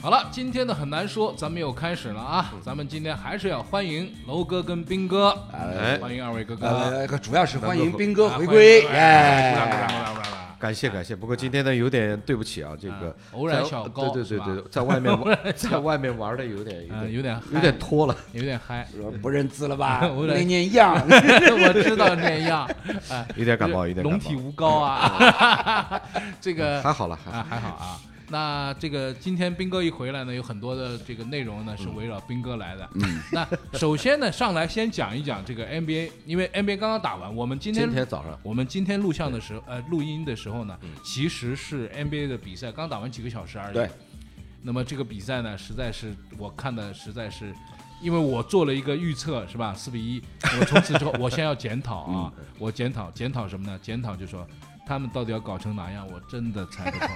好了，今天的很难说，咱们又开始了啊！咱们今天还是要欢迎楼哥跟斌哥，哎。欢迎二位哥哥，呃，主要是欢迎斌哥啊回归，哎鼓掌鼓掌鼓哎，掌鼓掌感谢感谢，不过今天呢有点对不起啊，这个啊偶然小高对对对对，在外面 玩在外面玩的有点有嗯，点有点有点拖了，有点嗨，不认字了吧？我念样，我知道念样，哎，有点感冒，有点感冒，龙体无高啊，这个还好了，还还好啊。那这个今天斌哥一回来呢，有很多的这个内容呢是围绕斌哥来的。嗯，那首先呢，上来先讲一讲这个 NBA，因为 NBA 刚刚打完，我们今天今天早上我们今天录像的时候，呃，录音的时候呢，其实是 NBA 的比赛刚打完几个小时而已。对。那么这个比赛呢，实在是我看的实在是，因为我做了一个预测，是吧？四比一。我从此之后，我先要检讨啊，我检讨检讨什么呢？检讨就说他们到底要搞成哪样，我真的猜不透。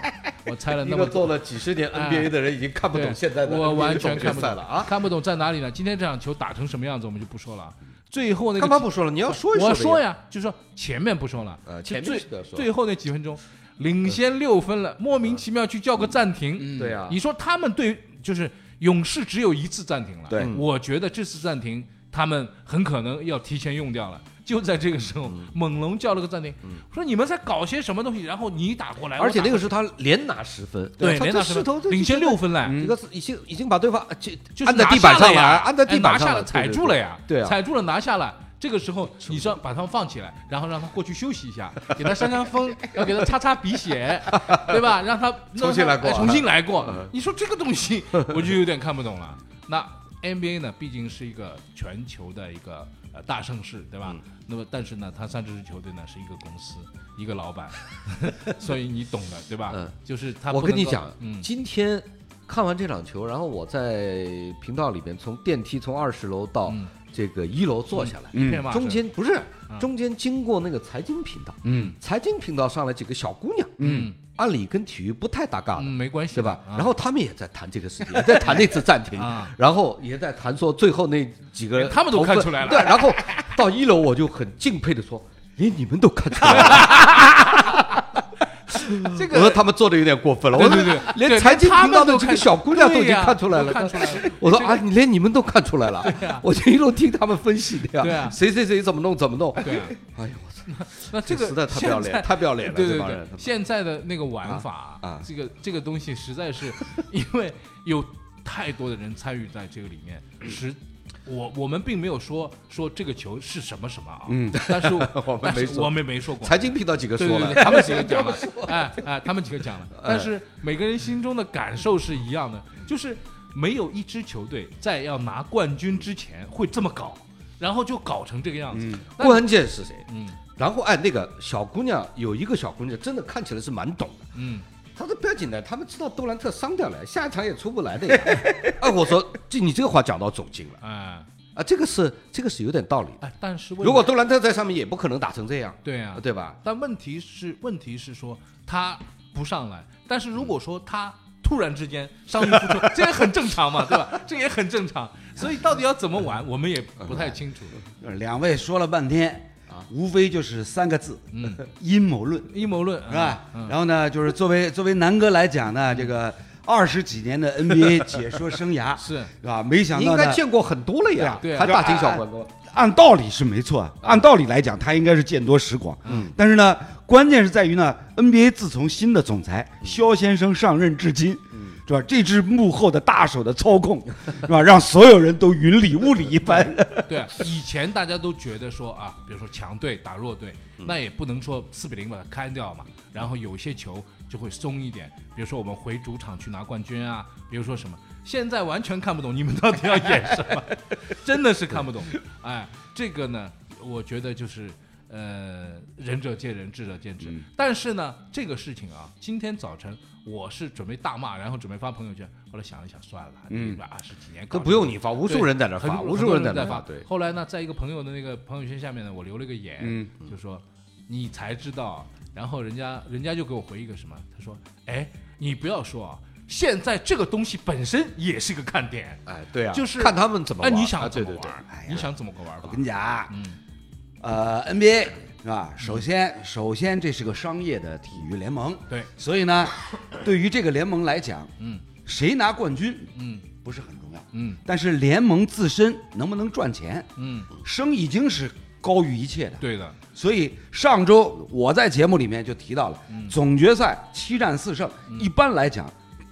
我猜了那么个做了几十年 NBA 的人已经看不懂现在的我完全看不懂了啊！看不懂在哪里呢？今天这场球打成什么样子，我们就不说了啊。最后那个干嘛不说了？你要说一说呀，我说呀，就说前面不说了，呃，前面最后那几分钟，领先六分了，莫名其妙去叫个暂停。嗯对啊，你说他们对就是勇士只有一次暂停了，对我觉得这次暂停他们很可能要提前用掉了。就在这个时候，嗯。猛龙叫了个暂停，说你们在搞些什么东西，然后你打过来，而且那个时候他连拿十分，对连拿十分领先六分嘞，这个已经已经把对方就就是按在拿地板上下了呀，按在地板上哎拿下了，踩住了呀，对。啊。踩住了拿下了。这个时候，你说把他们放起来，然后让他过去休息一下，给他扇扇风，要给他擦擦鼻血，对吧？让他重新来过哎重新 来过。嗯。你说这个东西，我就有点看不懂了。那 NBA 呢，毕竟是一个全球的一个呃大盛世，对吧？嗯那么，但是呢，他三支球队呢是一个公司，一个老板，所以你懂的，对吧？嗯就是他。我跟你讲，嗯，今天看完这场球，然后我在频道里边从电梯从二十楼到嗯这个一楼坐下来，中间不是嗯。中间经过那个财经频道，嗯。财经频道上来几个小姑娘，嗯。按理跟体育不太搭嘎嗯的，没关系。对吧？啊。然后他们也在谈这个事情，也在谈那次暂停 啊，然后也在谈说最后那几个人他们都看出来了。对，然后到一楼我就很敬佩的说，连你们都看出来了。这我说他们做的有点过分了，我说对对连财经频道的这个小姑娘都已经看出来了，来了。我说啊，这个你连你们都看出来了我就一路听他们分析的呀，谁谁谁怎么弄怎么弄，对啊，哎呦我操，那这个实在太不要脸，太不要脸了，对对对这帮人，，现在的那个玩法这个这个东西实在是，因为有太多的人参与在这个里面，实我我们并没有说说这个球是什么什么啊，嗯，但是我 们没说。我们没说过，财经频道几个说了。对对对，，他们几个讲了，哎哎，他们几个讲了，但是每个人心中的感受是一样的，就是没有一支球队在要拿冠军之前会这么搞，然后就搞成这个样子。那关键是谁？嗯。然后哎，那个小姑娘有一个小姑娘，真的看起来是蛮懂的。嗯，她说不要紧的，他们知道杜兰特伤掉了，下一场也出不来的呀。啊，我说这你这个话讲到总经了啊啊，这个是这个是有点道理的。哎，但是如果杜兰特在上面，也不可能打成这样，对啊，对吧？但问题是问题是说他不上来，但是如果说他突然之间伤愈复出，这也很正常嘛，对吧？这也很正常。所以到底要怎么玩，我们也不太清楚。两位说了半天啊，无非就是三个字，嗯，阴谋论，阴谋论是吧？嗯然后呢，就是作为作为南哥来讲呢，这个二十几年的 NBA 解说生涯，是。是吧？没想你应该，见过很多了呀，对啊还大惊小怪过。按道理是没错，按道理来讲，他应该是见多识广。嗯，但是呢，关键是在于呢，NBA 自从新的总裁肖先生上任至今，是吧？这支幕后的大手的操控，是吧？让所有人都云里雾里一般。对啊，以前大家都觉得说啊，比如说强队打弱队，那也不能说四比零把它开掉嘛，然后有些球就会松一点，比如说我们回主场去拿冠军啊，比如说什么，现在完全看不懂你们到底要演什么，真的是看不懂。哎，这个呢，我觉得就是呃，仁者见仁，智者见智。但是呢，这个事情啊，今天早晨我是准备大骂，然后准备发朋友圈，后来想了想，算了，嗯一百二十几年搞都不用你发，无数人在那发，无数人在在那发。对，后来呢，在一个朋友的那个朋友圈下面呢，我留了个言，嗯就说你才知道，然后人家人家就给我回一个什么，他说，哎，你不要说啊，现在这个东西本身也是个看点，哎，对啊，就是看他们怎么哎，玩。你想怎么玩对，？哎你想怎么个玩法我？跟你讲啊，嗯呃，NBA 是吧？首先，首先这是个商业的体育联盟，对，所以呢，对于这个联盟来讲，嗯，谁拿冠军嗯。不是很重要，嗯。但是联盟自身能不能赚钱，嗯，生意经是高于一切的。对的，所以上周我在节目里面就提到了，嗯。总决赛七战四胜，一般来讲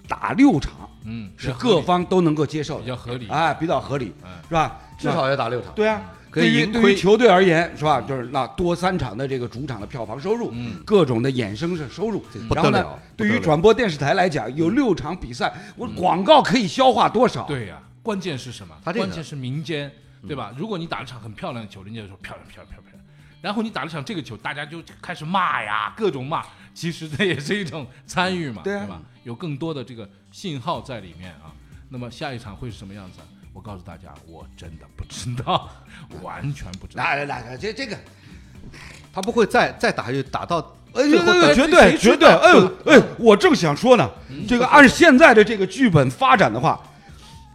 打六场嗯，是各方都能够接受的，比较合理。哎，比较合理嗯，是吧？至少要打六场。对啊，可以对于盈亏对于球队而言，是吧？就是那多三场的这个主场的票房收入，嗯各种的衍生的收入这，不然后呢得了，对于转播电视台来讲，有六场比赛，我广告可以消化多少？对呀、关键是什么？他这个关键是民间，对吧？如果你打了场很漂亮的球，人家就说漂亮漂亮漂亮漂亮，然后你打了场这个球，大家就开始骂呀，各种骂，其实这也是一种参与嘛，对啊吧？有更多的这个信号在里面啊。那么下一场会是什么样子啊？我告诉大家，我真的不知道，完全不知道。来来来这这个，他不会再再打就，打到哎，最后绝对绝对，哎呦哎，我正想说呢，嗯这个按现在的这个剧本发展的话，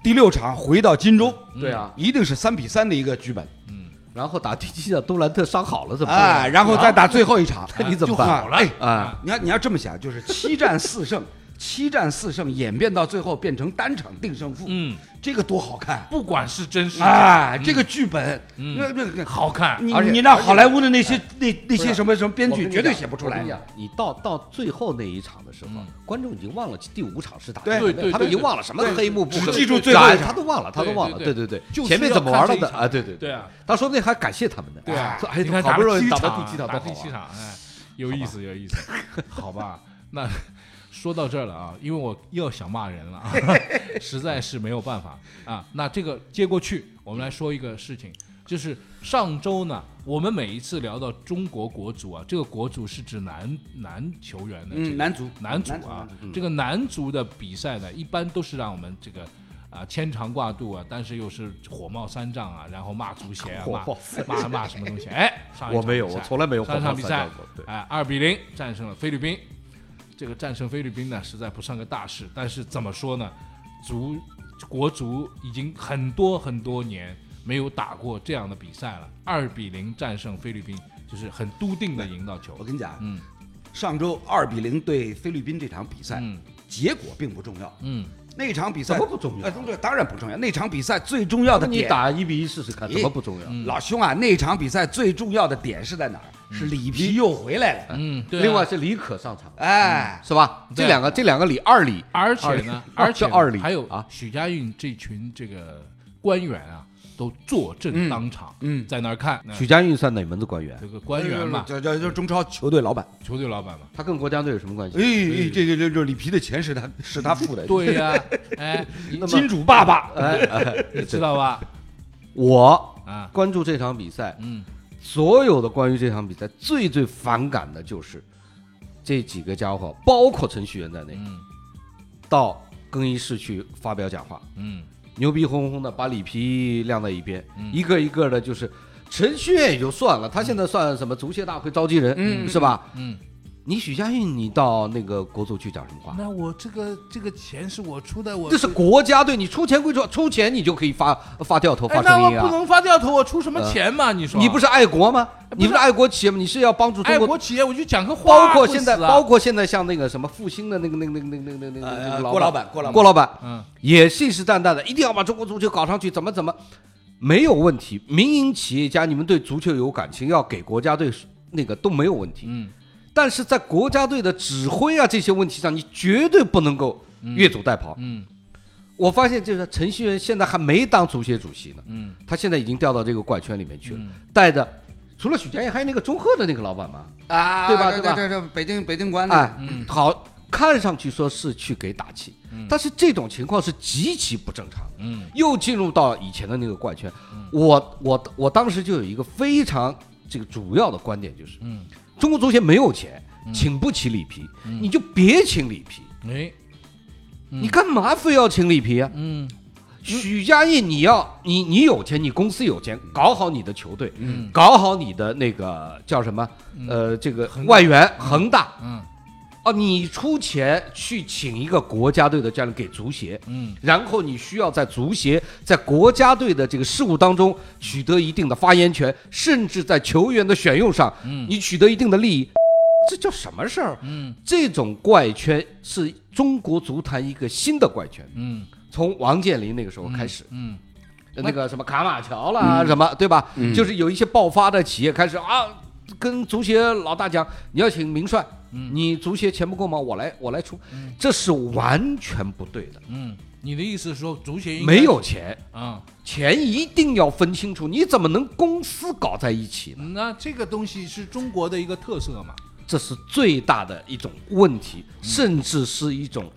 第六场回到金州，对啊，一定是三比三的一个剧本，嗯然后打第七场杜兰特伤好了怎么哎，办？然后再打最后一场，那你怎么办就好了？哎，啊，你要你要这么想，就是七战四胜，七战四胜演变到最后变成单场定胜负，嗯，这个多好看！不管是真是假，哎，这个剧本，嗯那那那好看。你而你让好莱坞的那些那那些什么什么编剧绝对写不出来你。你到到最后那一场的时候嗯，观众已经忘了第五场是打对什么他们已经忘了什么黑幕只记住最后一场他都忘了，他都忘了。对对对前面怎么玩了的啊？对对对啊，他说不定还感谢他们呢。对啊说，哎你，看好不容易打打到第七场，打到。第七场，哎，有意思，有意思，好吧？那说到这儿了啊，因为我又想骂人了啊，实在是没有办法啊。那这个接过去，我们来说一个事情，就是上周呢，我们每一次聊到中国国足啊，这个国足是指男男球员的这个嗯，男足，男足啊，这个男足的比赛呢，一般都是让我们这个啊牵肠挂肚啊，但是又是火冒三丈啊，然后骂足协啊，骂骂骂什么东西？哎，上一我没有，我从来没有上一场比赛过。对，哎，二比零战胜了菲律宾。这个战胜菲律宾呢，实在不算个大事，但是怎么说呢？足国足已经很多很多年没有打过这样的比赛了，二比零战胜菲律宾，就是很笃定的赢到球我。跟你讲，嗯上周二比零对菲律宾这场比赛，嗯结果并不重要。嗯，那场比赛怎么不重要哎，对，当然不重要。那场比赛最重要的点你，打一比一试试看，怎么不重要？嗯老兄啊，那场比赛最重要的点是在哪儿？是里皮又回来了。嗯，对啊另外是李可上场，哎，是吧？这两个这两个李二李，而且呢，而且二里还有啊许家印这群这个官员啊，都坐镇当场，嗯在那儿看。许家印算哪门子官员？这个官员嘛，这这这中超球队老板。球队老板嘛，他跟国家队有什么关系？哎哎，这这这这里皮的钱是他是他付的。对呀，哎，金主爸爸。哎 哎，你知道吧？我啊，关注这场比赛，嗯所有的关于这场比赛最最反感的就是这几个家伙，包括程序员在内，嗯到更衣室去发表讲话，嗯牛逼哄哄的把里皮晾在一边，嗯。一个一个的就是程序员也就算了，他现在算什么足协大会召集人，嗯。是吧？嗯，你许家印，你到那个国足去讲什么话？那我这个这个钱是我出的，我这是国家队，你出钱归出，出钱你就可以发发掉头、哎发声音啊！那我不能发掉头，我出什么钱嘛？你说你不是爱国吗？你不是爱国企业吗？你是要帮助中国，爱国企业，我就讲个话，包括现在，啊包括现在像那个什么复兴的那个、那个、那个、那个、那个、那个、那呃个郭老板，郭老板，郭老板嗯也信誓旦旦的，一定要把中国足球搞上去，怎么怎么，没有问题。民营企业家，你们对足球有感情，要给国家队那个都没有问题。嗯但是在国家队的指挥啊这些问题上，你绝对不能够越俎代庖。嗯。我发现就是程序员现在还没当足协主席呢，嗯。他现在已经掉到这个怪圈里面去了，嗯。带着除了许家印，还有那个中赫的那个老板嘛，啊，对吧对吧？这这这北京北京国安的哎，嗯。好，看上去说是去给打气，但是这种情况是极其不正常。的。嗯。又进入到以前的那个怪圈。我我我当时就有一个非常这个主要的观点，就是嗯，中国足协没有钱，请不起里皮，你就别请里皮，哎。你干嘛非要请里皮啊？嗯。许家印，你要你你有钱，你公司有钱，搞好你的球队，嗯。搞好你的那个叫什么？呃，这个外援恒大。嗯哦，你出钱去请一个国家队的教练给足协，嗯。然后你需要在足协、在国家队的这个事务当中取得一定的发言权，甚至在球员的选用上，嗯。你取得一定的利益。这叫什么事儿？嗯。这种怪圈是中国足坛一个新的怪圈，嗯。从王健林那个时候开始，嗯那个什么卡马乔啦，什么对吧？就是有一些爆发的企业开始啊，跟足协老大讲，你要请名帅，你足协钱不够吗？我来，我来出，这是完全不对的，嗯，你的意思是说足协没有钱，啊？钱一定要分清楚，你怎么能公司搞在一起呢？那这个东西是中国的一个特色嘛？这是最大的一种问题，甚至是一种，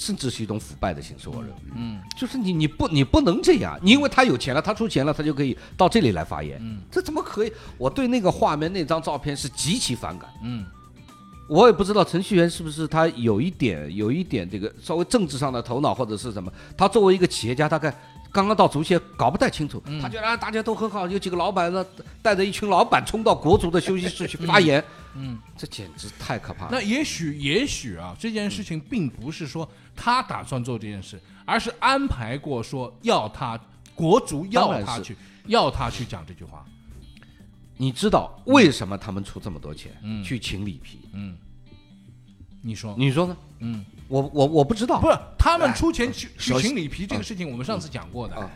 甚至是一种腐败的形式。我认为，嗯就是你你不你不能这样，你因为他有钱了，他出钱了，他就可以到这里来发言。嗯这怎么可以？我对那个画面那张照片是极其反感。嗯我也不知道程序员是不是他有一点有一点这个稍微政治上的头脑或者是什么。他作为一个企业家，大概刚刚到足协搞不太清楚，他觉得啊大家都很好，有几个老板呢带着一群老板冲到国足的休息室去发言，嗯。这简直太可怕了。那也许也许啊，这件事情并不是说他打算做这件事，而是安排过说要他国足要他去要他去讲这句话。你知道为什么他们出这么多钱、嗯去请里皮？嗯，你说，你说呢？嗯，我我我不知道，不是他们出钱去去请里皮这个事情，我们上次讲过的。啊，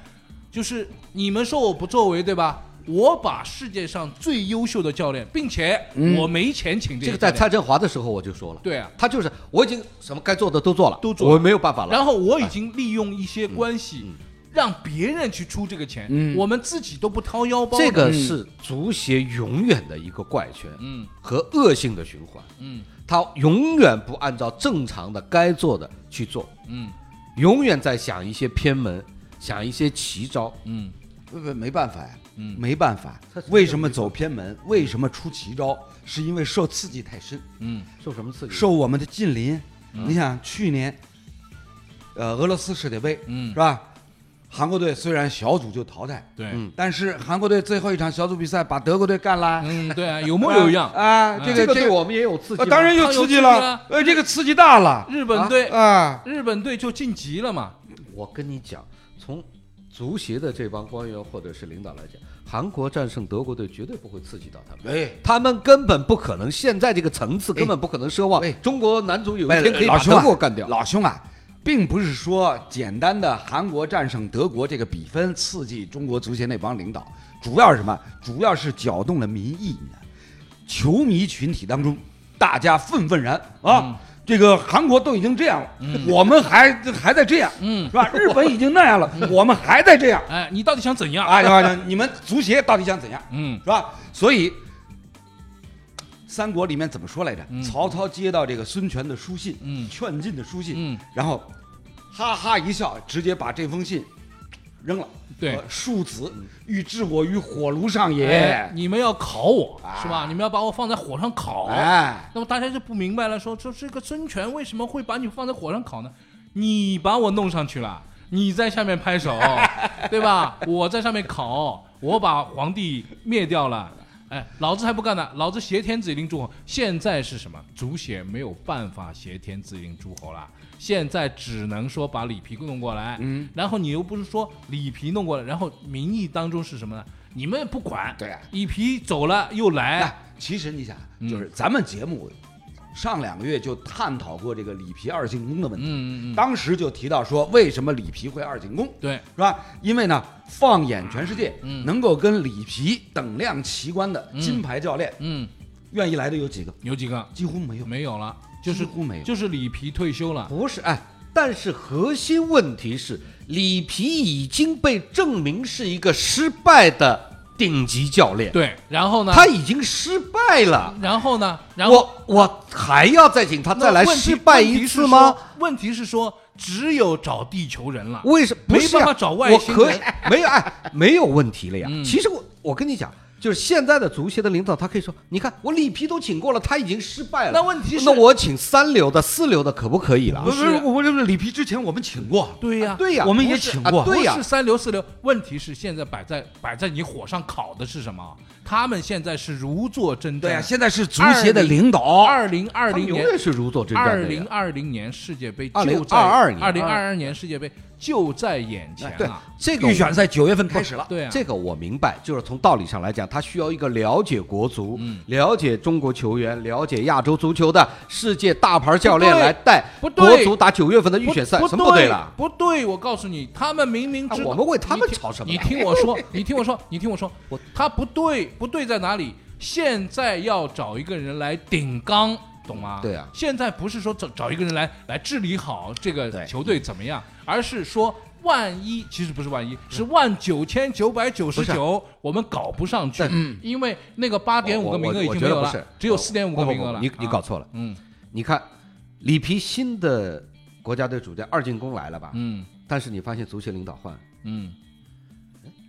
就是你们说我不作为，对吧？我把世界上最优秀的教练，并且我没钱请这个在蔡振华的时候我就说了，对啊，他就是我已经什么该做的都做了，都做了。我没有办法了。然后我已经利用一些关系让别人去出这个钱，嗯。我们自己都不掏腰包。这个是足协永远的一个怪圈嗯。和恶性的循环，嗯他永远不按照正常的该做的去做，嗯永远在想一些偏门，想一些奇招。嗯不不没办法呀，嗯没办法。为什么走偏门？为什么出奇招？是因为受刺激太深，嗯受什么刺激？受我们的近邻。你想去年，呃，俄罗斯世界杯嗯是吧？韩国队虽然小组就淘汰，对，嗯但是韩国队最后一场小组比赛把德国队干了，嗯 对啊，有模有样。啊！这个这我们也有刺激当然有刺激了，呃，这个刺激大了日本队啊！日本队就晋级了嘛。我跟你讲，从足协的这帮官员或者是领导来讲，韩国战胜德国队绝对不会刺激到他们。哎，他们根本不可能，现在这个层次根本不可能奢望哎中国男足有一天可以把老兄啊德国干掉。老兄啊，并不是说简单的韩国战胜德国这个比分刺激中国足协那帮领导，主要是什么？主要是搅动了民意呢。球迷群体当中，大家愤愤然啊！嗯这个韩国都已经这样了，我们还还在这样，嗯是吧？日本已经那样了，我们还在这样，哎，你到底想怎样？你们足协到底想怎样？嗯是吧？所以，三国里面怎么说来着？嗯曹操接到这个孙权的书信，嗯劝进的书信，嗯，然后哈哈一笑，直接把这封信扔了。对说庶子欲置我于火炉上哎也。你们要烤我啊是吧？你们要把我放在火上烤。哎，那么大家就不明白了，说说这个孙权为什么会把你放在火上烤呢？你把我弄上去了，你在下面拍手，对吧？我在上面烤，我把皇帝灭掉了。哎，老子还不干呢！老子挟天子以令诸侯。现在是什么？足协没有办法挟天子以令诸侯了，现在只能说把里皮弄过来。嗯，然后你又不是说里皮弄过来，然后民意当中是什么呢？你们也不管，对啊里皮走了又来，哎，其实你想，嗯就是咱们节目上两个月就探讨过这个里皮二进宫的问题，嗯嗯嗯，当时就提到说，为什么里皮会二进宫？对，是吧？因为呢，放眼全世界，嗯能够跟里皮等量齐观的金牌教练，嗯，愿意来的有几个？有几个几乎没有，没有了，就是几乎没有。就是里皮退休了，不是哎，但是核心问题是里皮已经被证明是一个失败的顶级教练，对，然后呢？他已经失败了。然后呢？然后我我还要再请他再来失败一次吗？？问题是说问题是说，只有找地球人了。为什不没办法找外我可以星人没有哎，没有问题了呀。嗯其实我我跟你讲，就是现在的足协的领导，他可以说，你看我里皮都请过了，他已经失败了。那问题是那我请三流的、四流的可不可以了？不？是，我这个里皮之前我们请过，对呀，对呀，我们也请过。啊对呀。不是，三流四流，问题是现在摆在摆在你火上烤的是什么？他们现在是如坐针毡。对呀，现在是足协的领导，二零二零年永远是如坐针毡二零二零年世界杯2022就在年。二零二二年世界杯就在眼前对了。这个预选赛九月份开始了。对啊，这个我明白，就是从道理上来讲，他需要一个了解国足、嗯了解中国球员、了解亚洲足球的世界大牌教练来带国足打九月份的预选赛，什么不对了？不对，我告诉你，他们明明知道，啊我们为他们吵什么你听我说，你听我说，你听我说，我他不对，不对在哪里？现在要找一个人来顶缸，懂吗？对啊现在不是说找找一个人来来治理好这个球队怎么样，而是说。万一其实不是万一，是万九千九百九十九，我们搞不上去，因为那个八点五个名额已经没有了只有四点五个名额了。你你啊搞错了。嗯你看，里皮新的国家队主教二进宫来了吧？嗯但是你发现足协领导换，嗯，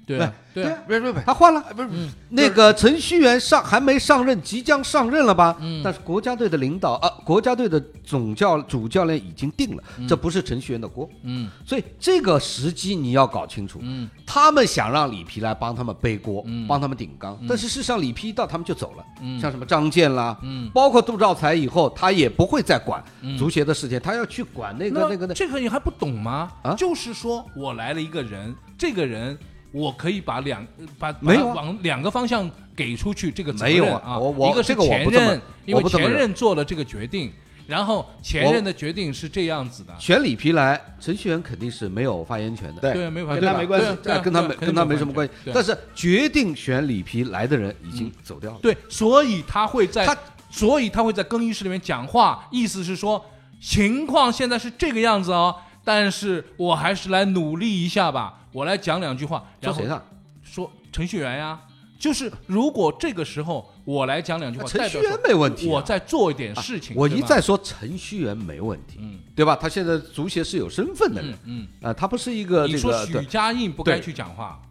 对啊对啊，不是不是不是，他换了，不是嗯那个程序员上还没上任，即将上任了吧？嗯但是国家队的领导啊，国家队的总教主教练已经定了，这不是程序员的锅。嗯所以这个时机你要搞清楚。嗯他们想让里皮来帮他们背锅，嗯帮他们顶缸，但是事实上里皮一到他们就走了。嗯像什么张健啦，嗯。包括杜兆才以后，他也不会再管嗯足协的事情，他要去管那个那个那。这个你还不懂吗？啊就是说我来了一个人，这个人我可以把两把把没有啊往两个方向给出去这个责没有任啊。啊我我一个是前任，因为前任做了这个决定，然后前任的决定是这样子的。选里皮来，程序员肯定是没有发言权的。对对，没有发言权，跟他没关系跟他没跟他没什么关系。但是决定选里皮来的人已经走掉了。对，所以他会在他，所以他会在更衣室里面讲话，意思是说情况现在是这个样子哦，但是我还是来努力一下吧，我来讲两句话，然后说谁呢？说程序员呀，就是如果这个时候我来讲两句话，程序员没问题啊。我再做一点事情，我一再说程序员没问题，嗯。对吧？他现在足协是有身份的人。嗯，啊，他不是一个嗯，你说许家印不该去讲话，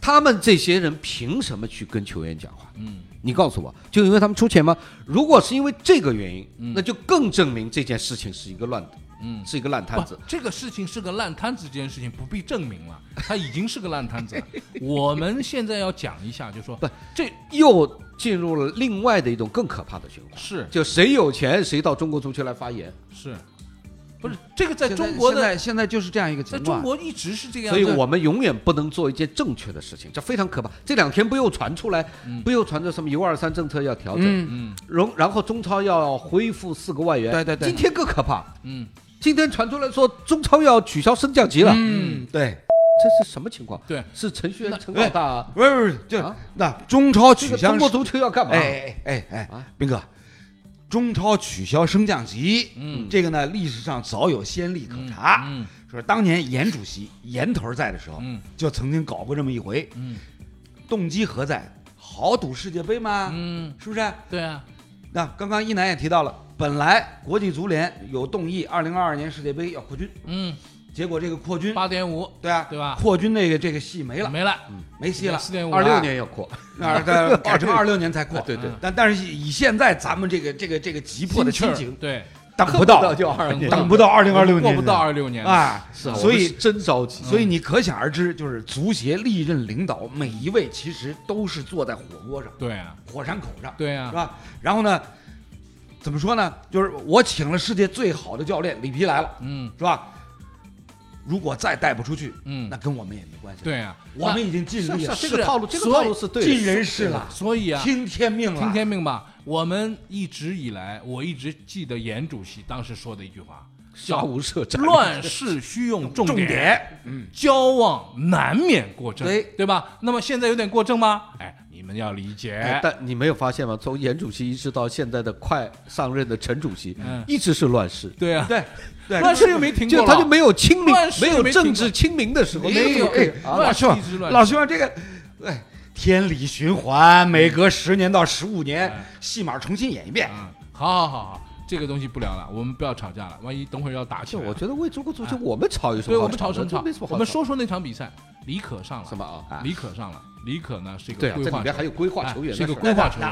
他们这些人凭什么去跟球员讲话？嗯。你告诉我，就因为他们出钱吗？如果是因为这个原因，嗯。那就更证明这件事情是一个乱，嗯。是一个烂摊子。，这个事情是个烂摊子，这件事情不必证明了，它已经是个烂摊子了。我们现在要讲一下，就说不这又进入了另外的一种更可怕的循环，是就谁有钱谁到中国足球来发言。是，不是这个在中国的，现在现在就是这样一个情况。中国一直是这个样所。以我们永远不能做一件正确的事情，这非常可怕。这两天不又传出来，不又传着什么“一二三”政策要调整，嗯，嗯然然后中超要恢复四个外援。对对对今天更可怕，嗯，今天传出来说中超要取消升降级了，嗯，对，这是什么情况？对，是程序员陈老大，不是不是，就啊？那中超这个取消中国足球要干嘛？哎哎哎啊？哎，斌哥，中超取消升降级，嗯。这个呢历史上早有先例可查。嗯。说当年严主席严头在的时候，嗯。就曾经搞过这么一回，嗯。动机何在？豪赌世界杯吗？嗯，是不是？对啊，那刚刚一楠也提到了，本来国际足联有动议，二零二二年世界杯要扩军，嗯，结果这个扩军，八点五对啊，对吧？扩军那个这个戏没了，没了，没戏了，四点五二六年要扩，那在改成二六年才扩，对对，但但是以现在咱们这个这个这个急迫的心情，对，等不到，就二年，等不到。二零二六年，过不到二六年，啊，是啊，所以真着急。所以你可想而知，就是足协历任领导每一位其实都是坐在火锅上、对啊，火山口上，对啊，是吧？然后呢，怎么说呢？就是我请了世界最好的教练里皮来了，嗯是吧？如果再带不出去，嗯那，跟我们也没关系。，对啊，我们已经尽力了，这个套路，这个套路是对的，尽人事了，所以啊，听天命了，听天命吧。我们一直以来，我一直记得严主席当时说的一句话，杀无赦战。乱世需用重重点，点，嗯，交往难免过正，对对吧？那么现在有点过正吗？哎，你们要理解。哎但你没有发现吗？从严主席一直到现在的快上任的陈主席，嗯。一直是乱世，对啊，对对，乱世又没停过，就他就没有清明没有政治清明的时候，没有哎，乱老兄，这个，哎，天理循环，每隔十年到十五年，戏码重新演一遍。嗯，好好好好，这个东西不聊了，我们不要吵架了，万一等会儿要打起来。我觉得为中国足球，我们吵有什对，我们吵什么吵我们说说那场比赛，李可上了，什么啊？李可上了，李可呢是一对啊，个规划球这里边还有规划哎球员的事，是一个规划球员，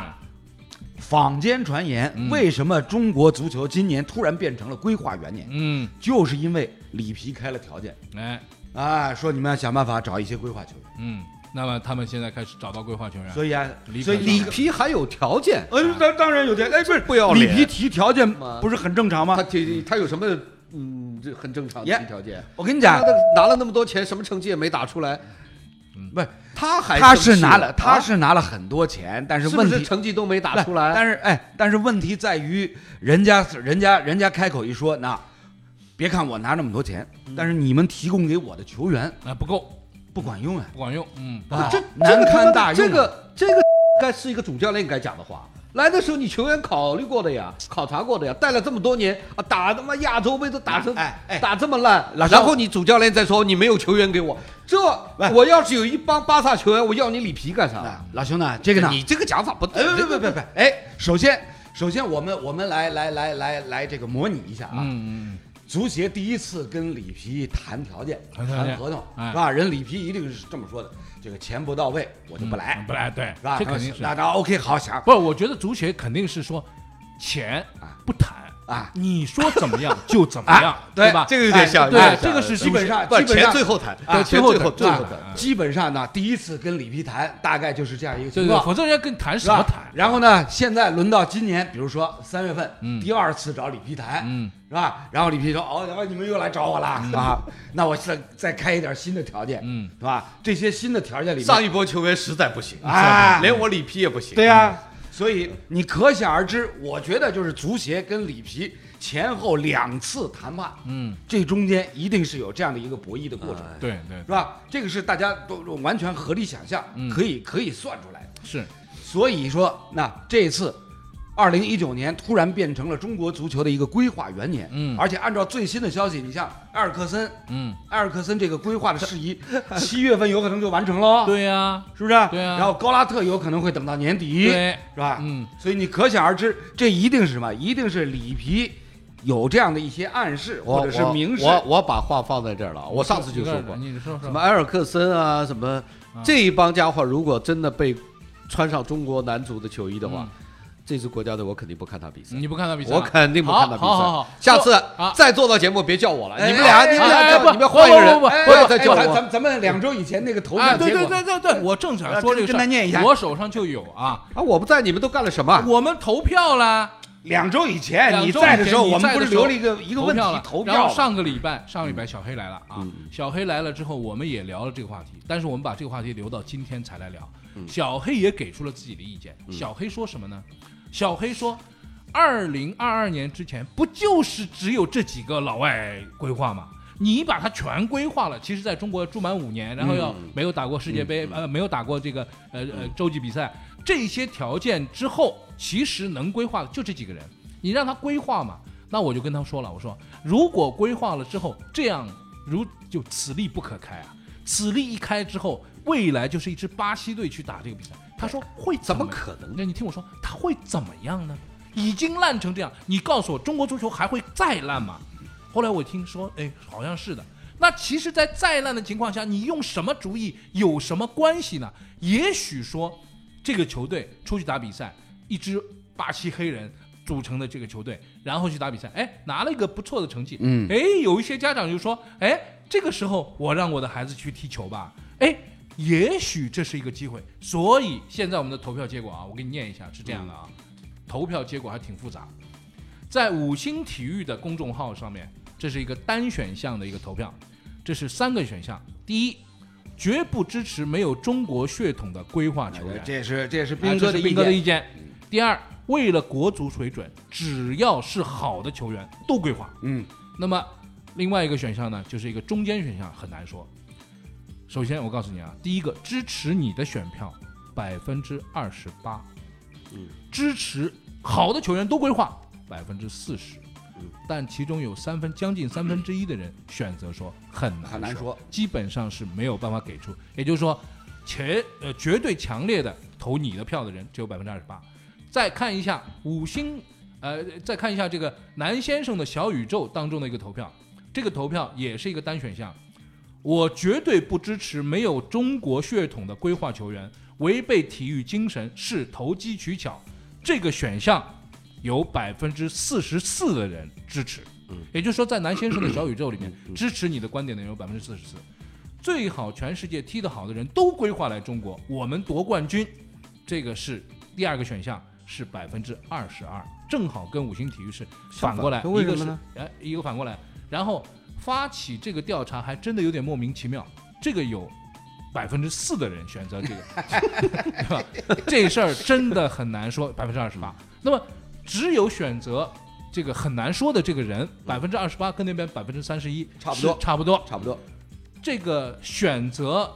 坊间传言，嗯。为什么中国足球今年突然变成了规划元年？嗯，就是因为里皮开了条件。哎，啊，说你们要想办法找一些规划球员。嗯，那么他们现在开始找到规划球员，所以啊里，所以皮里皮还有条件，嗯，当当然有条件，哎，不是不要脸。里皮提条件妈不是很正常他吗？提他有什么嗯，这很正常提条件。我跟你讲。他，拿了那么多钱，什么成绩也没打出来，不是他还他是拿了，他啊是拿了很多钱，但是问题成绩都没打出来？但是哎，但是问题在于，人家人家人家开口一说，那别看我拿那么多钱，嗯但是你们提供给我的球员啊不够，不管用啊，不管用，嗯，啊这难堪大用啊。这个这个该是一个主教练该讲的话。来的时候你球员考虑过的呀，考察过的呀，带了这么多年啊，打他妈亚洲杯都打成哎哎打这么烂，然后你主教练再说你没有球员给我，这我要是有一帮巴萨球员，我要你里皮干啥？啊老兄呢，这个呢，你这个讲法不对，哎，别别别别，哎，首先首先我们我们来来来来来这个模拟一下啊，嗯嗯足协第一次跟里皮谈条件、谈合同，哎。是吧？人里皮一定是这么说的，这个钱不到位，我就不来嗯，不来，对是吧？这肯定是。那那 OK，好想不是，我觉得足协肯定是说钱不谈啊，你说怎么样 就怎么样啊，对吧？这个有点像，哎对这个是基本上不钱基本上最后谈，啊最后最后最后谈。基本上呢，第一次跟里皮谈，大概就是这样一个情况。否则人家跟你谈什么谈？然后呢，现在轮到今年，比如说三月份，嗯第二次找里皮谈，嗯，是吧？然后里皮说：“哦，然后你们又来找我了、啊，那我再再开一点新的条件，嗯，是吧？这些新的条件里面，上一波球员实在不行，啊连我里皮也不行。对呀、所以你可想而知，我觉得就是足协跟里皮前后两次谈判，嗯，这中间一定是有这样的一个博弈的过程，哎对对是吧？这个是大家都完全合理想象，嗯可以可以算出来的。是，所以说，那这次。二零一九年突然变成了中国足球的一个规划元年，嗯。而且按照最新的消息，你像埃尔克森，嗯，埃尔克森这个规划的事宜，七月份有可能就完成了，对呀，是不是？对啊然后高拉特有可能会等到年底，对，是吧？嗯，所以你可想而知，这一定是什么？一定是里皮有这样的一些暗示或者是明示。我我把话放在这儿了，我上次就说过，你说说。什么埃尔克森啊，什么这一帮家伙，如果真的被穿上中国男足的球衣的话嗯，这支国家队我肯定不看他比赛。你不看他比赛？我肯定不看他比赛好好好赛。下次啊再做到节目别叫我了，哎你们俩哎你们俩你们换一个人，不要再叫我。咱咱们两周以前那个投票，对票结果，对对对对，我正想说这个事跟他念一下儿，我手上就有啊，啊，我不在，你们都干了什么？我们投票了，两周以前两你在的时候，我们不是留了一个一个问题投票？然后上个礼拜，上个礼拜小黑来了啊嗯，小黑来了之后，我们也聊了这个话题，但是我们把这个话题留到今天才来聊。嗯小黑也给出了自己的意见。小黑说什么呢？小黑说，二零二二年之前不就是只有这几个老外规划吗？你把它全规划了，其实在中国住满五年，然后要嗯没有打过世界杯，呃，没有打过这个呃呃洲际比赛，这些条件之后，其实能规划的就这几个人。你让他规划嘛，那我就跟他说了，我说如果规划了之后，这样如就此例不可开啊，此例一开之后，未来就是一支巴西队去打这个比赛。他说会怎么么可能？那你听我说，他会怎么样呢？已经烂成这样，你告诉我，中国足球还会再烂吗？后来我听说，哎，好像是的。那其实，在再烂的情况下，你用什么主意有什么关系呢？也许说，这个球队出去打比赛，一支巴西黑人组成的这个球队，然后去打比赛，哎，拿了一个不错的成绩，嗯哎，有一些家长就说，哎，这个时候我让我的孩子去踢球吧，哎，也许这是一个机会。所以现在我们的投票结果啊，我给你念一下，是这样的啊，投票结果还挺复杂，在五星体育的公众号上面，这是一个单选项的一个投票，这是三个选项，第一。绝不支持没有中国血统的规划球员，这是这是啊斌哥的意这是斌哥的。意见。第二，为了国足水准，只要是好的球员都规划。嗯，那么另外一个选项呢，就是一个中间选项，很难说。首先，我告诉你啊，第一个支持你的选票百分之二十八，嗯，支持好的球员都规划百分之四十，嗯，但其中有三分将近三分之一的人选择说很难很难说，基本上是没有办法给出，也就是说，且呃绝对强烈的投你的票的人只有百分之二十八。再看一下五星，呃，再看一下这个南先生的小宇宙当中的一个投票，这个投票也是一个单选项。我绝对不支持没有中国血统的规划球员，违背体育精神是投机取巧。这个选项有百分之四十四的人支持，也就是说，在南先生的小宇宙里面，支持你的观点的人有百分之四十四。最好全世界踢得好的人都规划来中国，我们夺冠军，这个是第二个选项，是百分之二十二，正好跟五星体育是反过来，一个是哎一个反过来，然后发起这个调查还真的有点莫名其妙，这个有百分之四的人选择这个，对吧？这事儿真的很难说，百分之二十八。那么只有选择这个很难说的这个人，百分之二十八跟那边百分之三十一差不多差不多。差不多。这个选择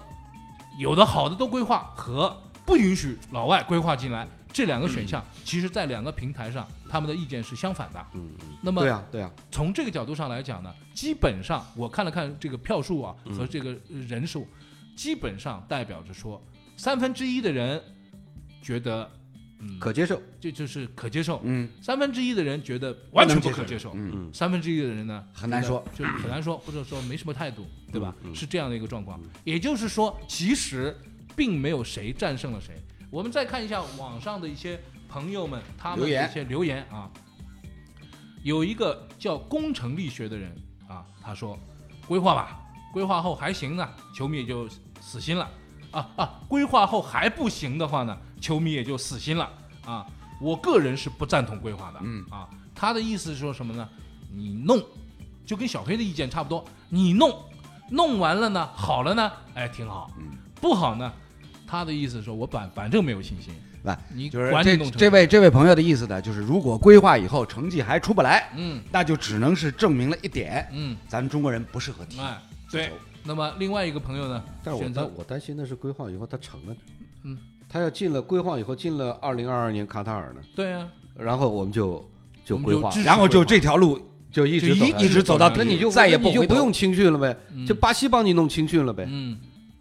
有的好的都规划和不允许老外规划进来这两个选项，其实在两个平台上他们的意见是相反的。嗯，那么对啊，对啊，从这个角度上来讲呢，基本上我看了看这个票数啊嗯和这个呃人数，基本上代表着说三分之一的人觉得，嗯，可接受。这就是可接受，嗯三分之一的人觉得完全不可接受，嗯，嗯三分之一的人呢很难说，就是很难说，或者说没什么态度，对吧？嗯嗯是这样的一个状况。也就是说，其实并没有谁战胜了谁。我们再看一下网上的一些朋友们他们的一些留言啊，有一个叫工程力学的人啊，他说规划吧，规划后还行呢，球迷也就死心了。啊啊，规划后还不行的话呢，球迷也就死心了。啊。我个人是不赞同规划的，嗯。啊，他的意思是说什么呢？你弄，就跟小黑的意见差不多，你弄，弄完了呢，好了呢，哎，挺好，嗯。不好呢，他的意思是说我反反正没有信心，来你就是这这位这位朋友的意思呢，就是如果规划以后成绩还出不来，嗯。那就只能是证明了一点，嗯，咱们中国人不适合踢。哎，对。那么另外一个朋友呢，但是我选择担我担心的是规划以后他成了，嗯，他要进了规划以后进了二零二二年卡塔尔呢，对啊，然后我们就就规划然后就这条路就一直一走一直走到底，那你就再也不你就不用青训了呗，嗯。就巴西帮你弄青训了呗，嗯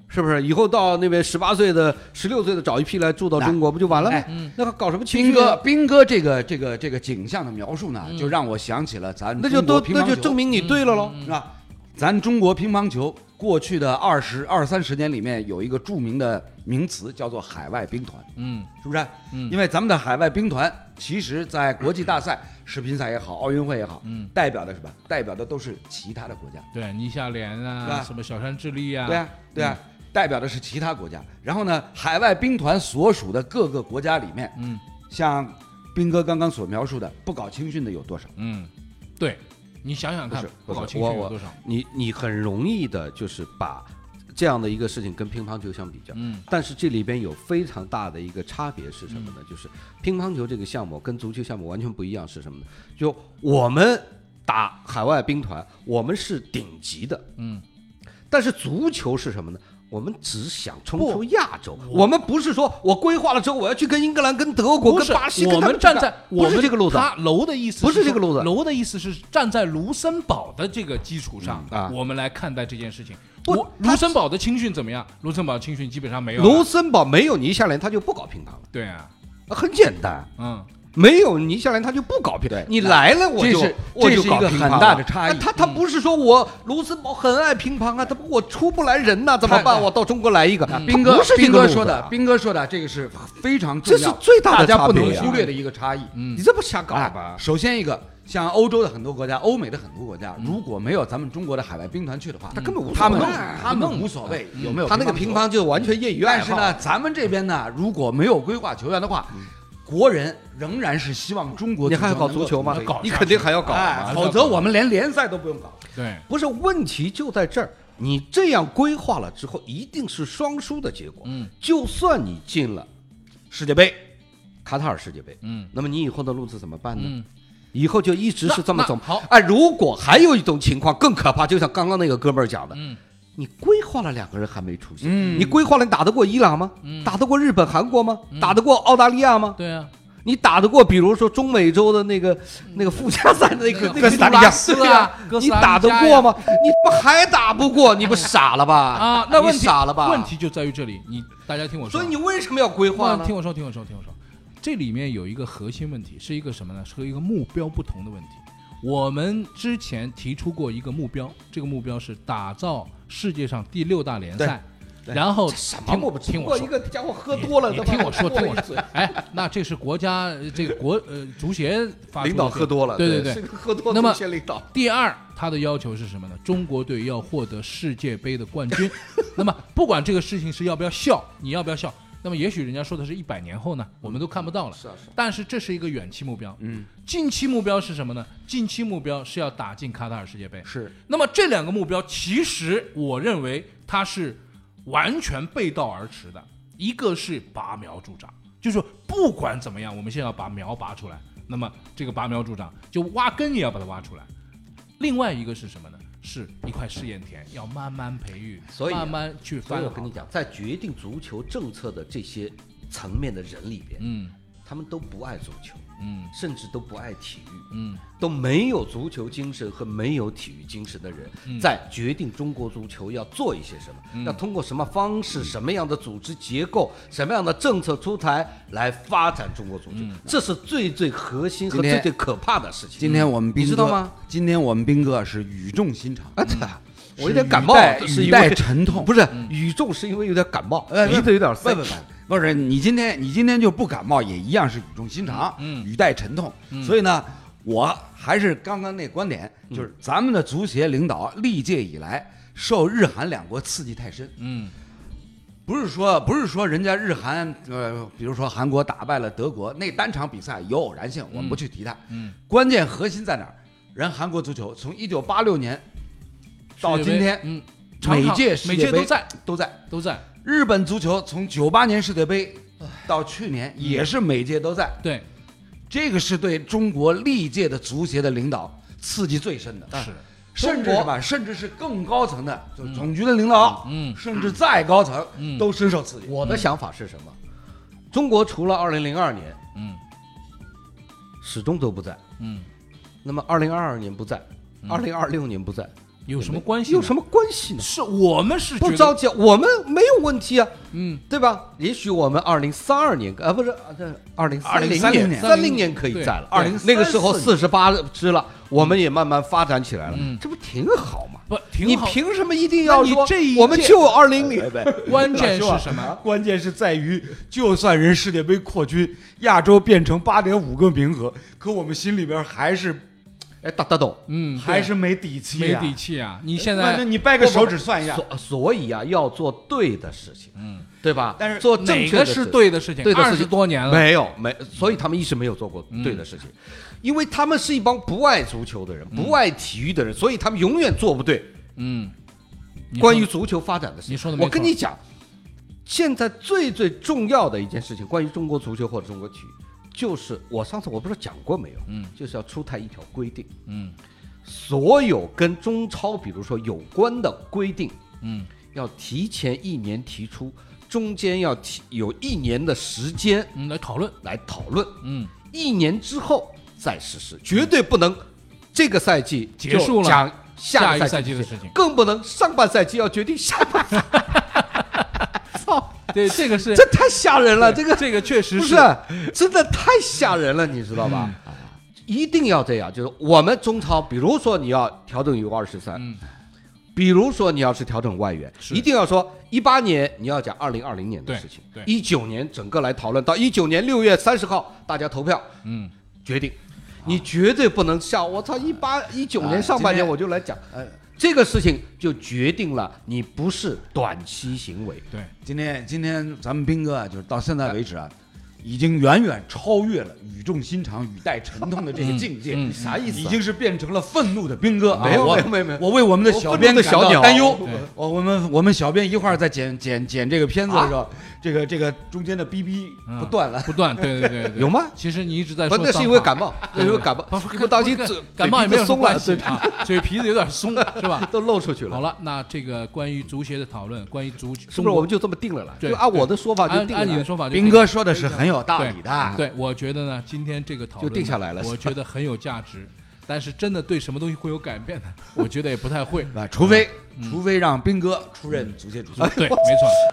是不是？以后到那边十八岁的、十六岁的找一批来住到中国，不就完了吗那搞什么青斌哥，训啊？斌哥这个这个这个景象的描述呢，嗯就让我想起了咱那就都那就证明你对了喽。嗯是吧？咱中国乒乓球过去的二十二三十年里面有一个著名的名词叫做海外兵团，嗯是不是？嗯因为咱们的海外兵团，其实在国际大赛、世乒赛也好，奥运会也好，嗯，代表的是什么？代表的都是其他的国家。对，倪夏莲啊，吧什么小山智利啊，对啊，对啊，代表的是其他国家。然后呢，海外兵团所属的各个国家里面，嗯像斌哥刚刚所描述的，不搞青训的有多少？嗯，对，你想想看不搞青训有多少？你你很容易的就是把这样的一个事情跟乒乓球相比较。嗯但是这里边有非常大的一个差别是什么呢？就是乒乓球这个项目跟足球项目完全不一样，是什么呢？就我们打海外兵团，我们是顶级的，嗯，但是足球是什么呢？我们只想冲出亚洲，我们不是说我规划了之后我要去跟英格兰、跟德国、跟巴西，跟我他们站在我们这个路子。他楼的意思不是这个路子楼的意思是站在卢森堡的这个基础上嗯啊我们来看待这件事情。不我卢森堡的青训怎么样？卢森堡青训基本上没有。卢森堡没有尼夏莲，他就不搞乒乓了，对啊，很简单。嗯，没有尼夏莲，他就不搞乒对。你来了，我就这是我就这是一个很大的差异啊他他不是说我卢森堡很爱乒乓啊，他不我出不来人呐，怎么办？我到中国来一个。啊斌哥不是这斌个路子啊哥说的，斌哥说的这个是非常重这是要，最大的大家不能忽略的一个差异。嗯你这不瞎搞啊吧？首先一个，像欧洲的很多国家、欧美的很多国家，如果没有咱们中国的海外兵团去的话，他根本他们他们无所谓有没有他那个乒乓就完全业余。但是呢，咱们这边呢，如果没有规划球员的话，国人仍然是希望中国你还要搞足球吗搞？你肯定还要搞哎，否则我们连联赛都不用搞。对，不是问题就在这儿，你这样规划了之后，一定是双输的结果。嗯就算你进了世界杯，卡塔尔世界杯，嗯那么你以后的路子怎么办呢？嗯，以后就一直是这么走。好，哎，如果还有一种情况更可怕，就像刚刚那个哥们儿讲的，嗯你规划了两个人还没出现，嗯你规划了你打得过伊朗吗？嗯打得过日本、韩国吗？嗯打得过澳大利亚吗？对啊，你打得过比如说中美洲的那个那个附加赛的那个那个哥斯达黎加对啊哥斯达黎加你打得过吗？你不还打不过？你不 傻了吧？啊，那问题傻了吧？问题就在于这里，你大家听我说啊，所以你为什么要规划呢？听我说，听我说，听我说，这里面有一个核心问题，是一个什么呢？是一个目标不同的问题。我们之前提出过一个目标，这个目标是打造世界上第六大联赛，然后什听么不听我说一。个家伙喝多了，你听我说，听我说，哎，那这是国家呃这个国呃足协发领导喝多了，对对对喝多那么领导。第二，他的要求是什么呢？中国队要获得世界杯的冠军。那么，不管这个事情是要不要笑，你要不要笑？那么，也许人家说的是一百年后呢，我们都看不到了。是啊是啊，但是这是一个远期目标。嗯，近期目标是什么呢？近期目标是要打进卡塔尔世界杯。是那么这两个目标，其实我认为它是完全背道而驰的，一个是拔苗助长，就是说不管怎么样，我们现在要把苗拔出来，那么这个拔苗助长，就挖根也要把它挖出来。另外一个是什么呢？是一块试验田，要慢慢培育，所以啊慢慢去所翻我跟你讲，在决定足球政策的这些层面的人里边，嗯他们都不爱足球，嗯。甚至都不爱体育，嗯。都没有足球精神和没有体育精神的人，嗯。在决定中国足球要做一些什么，要通过什么方式、什么样的组织结构、什么样的政策出台来发展中国足球，这是最最核心和最最可怕的事情。今天我们兵哥你知道吗？今天我们兵哥是语重心长，啊，我有点感冒是因为沉痛。不是语重，是因为有点感冒，呃鼻子有点塞。不不。不，不是你今天你今天就不感冒，也一样是语重心长，嗯语带沉痛。所以呢，我还是刚刚那观点，嗯。就是咱们的足协领导历届以来受日韩两国刺激太深，嗯。不是说不是说人家日韩呃，比如说韩国打败了德国，那单场比赛有偶然性，我们不去提它。嗯，关键核心在哪儿？人韩国足球从一九八六年到今天，嗯，每届世界杯都在。都在。都在，日本足球从九八年世界杯到去年也是每届都在，对，这个是对中国历届的足协的领导刺激最深的，是，甚至什么，甚至是更高层的，就是总局的领导，嗯。甚至再高层，嗯。都深受刺激。我的想法是什么？中国除了二零零二年嗯。始终都不在，嗯，那么二零二二年不在，二零二六年不在，有什么关系？有什么关系呢？是我们是不着急，我们没有问题啊，嗯，对吧？也许我们二零三二年啊，不是啊，对二零2030年年三零年可以对在了，2034那个时候四十八支了，我们也慢慢发展起来了嗯，这不挺好吗？不挺你。凭什么一定要说这一我们就二零零？关键是什么？关键是在于，就算人世界杯扩军，亚洲变成八点五个名额，可我们心里边还是哎，打得懂。嗯，还是没底气没啊。底气啊！你现在那在你掰个手指算一下，所所以啊，要做对的事情，嗯，对吧？但是做正确的事对的事情？对的事情多年了，没有没，所以他们一直没有做过嗯对的事情，因为他们是一帮不爱足球的人，不爱体育的人，所以他们永远做不对嗯，关于足球发展的事情。你说的没错我跟你讲，现在最最重要的一件事情，关于中国足球或者中国体育，就是我上次我不知道讲过没有，嗯，就是要出台一条规定，嗯。所有跟中超比如说有关的规定，嗯。要提前一年提出，中间要提有一年的时间嗯，来讨论，来讨论。嗯。一年之后再实施，绝对不能这个赛季结束了。讲下一个赛季的事情。更不能上半赛季要决定下半赛季。这个是这太吓人了，这个这个确实不是真的太吓人了，你知道吧？嗯一定要这样，就是我们中超，比如说你要调整 U 二十三，嗯比如说你要是调整外援，一定要说一八年你要讲二零二零年的事情对，一九年整个来讨论，到一九年六月三十号大家投票嗯决定，你绝对不能像我操一八一九哎年上半年我就来讲，呃，这个事情就决定了你不是短期行为，对，今天今天咱们兵哥啊，就是到现在为止啊，已经远远超越了语重心长、语带沉痛的这个境界。嗯嗯啥意思啊已经是变成了愤怒的兵哥啊！没有我没有没有我为我们的小编的小鸟担忧。我我们我们小编一会儿在剪剪剪这个片子的时候，这个这个中间的哔哔嗯不断了。不断，对对对对，有吗其实你一直在说，那是因为感，冒，那是因为感冒不，不当心不是嘴感冒也没有松了，嘴皮子有点松，是吧？都露出去了。好了，那这个关于足协的讨论，关于足是不是我们就这么定了了？对就按我的说法就定了。你的说法兵哥说的是很有道理的。对，我觉得呢，今天这个讨论就定下来了我觉得很有价值。但是真的对什么东西会有改变呢？我觉得也不太会。啊，除非嗯除非让兵哥出任足协主席。对，没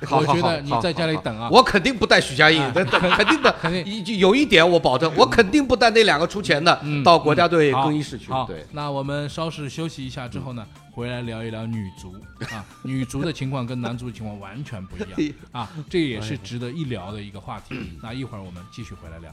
错。我觉得你在家里等啊。我肯定不带许家印啊，肯肯定的，肯定一有一点我保证，我肯定不带那两个出钱的嗯到国家队更衣室去。好，对，那我们稍事休息一下之后呢，回来聊一聊女足啊，女足的情况跟男足的情况完全不一样啊，这也是值得一聊的一个话题。那一会儿我们继续回来聊。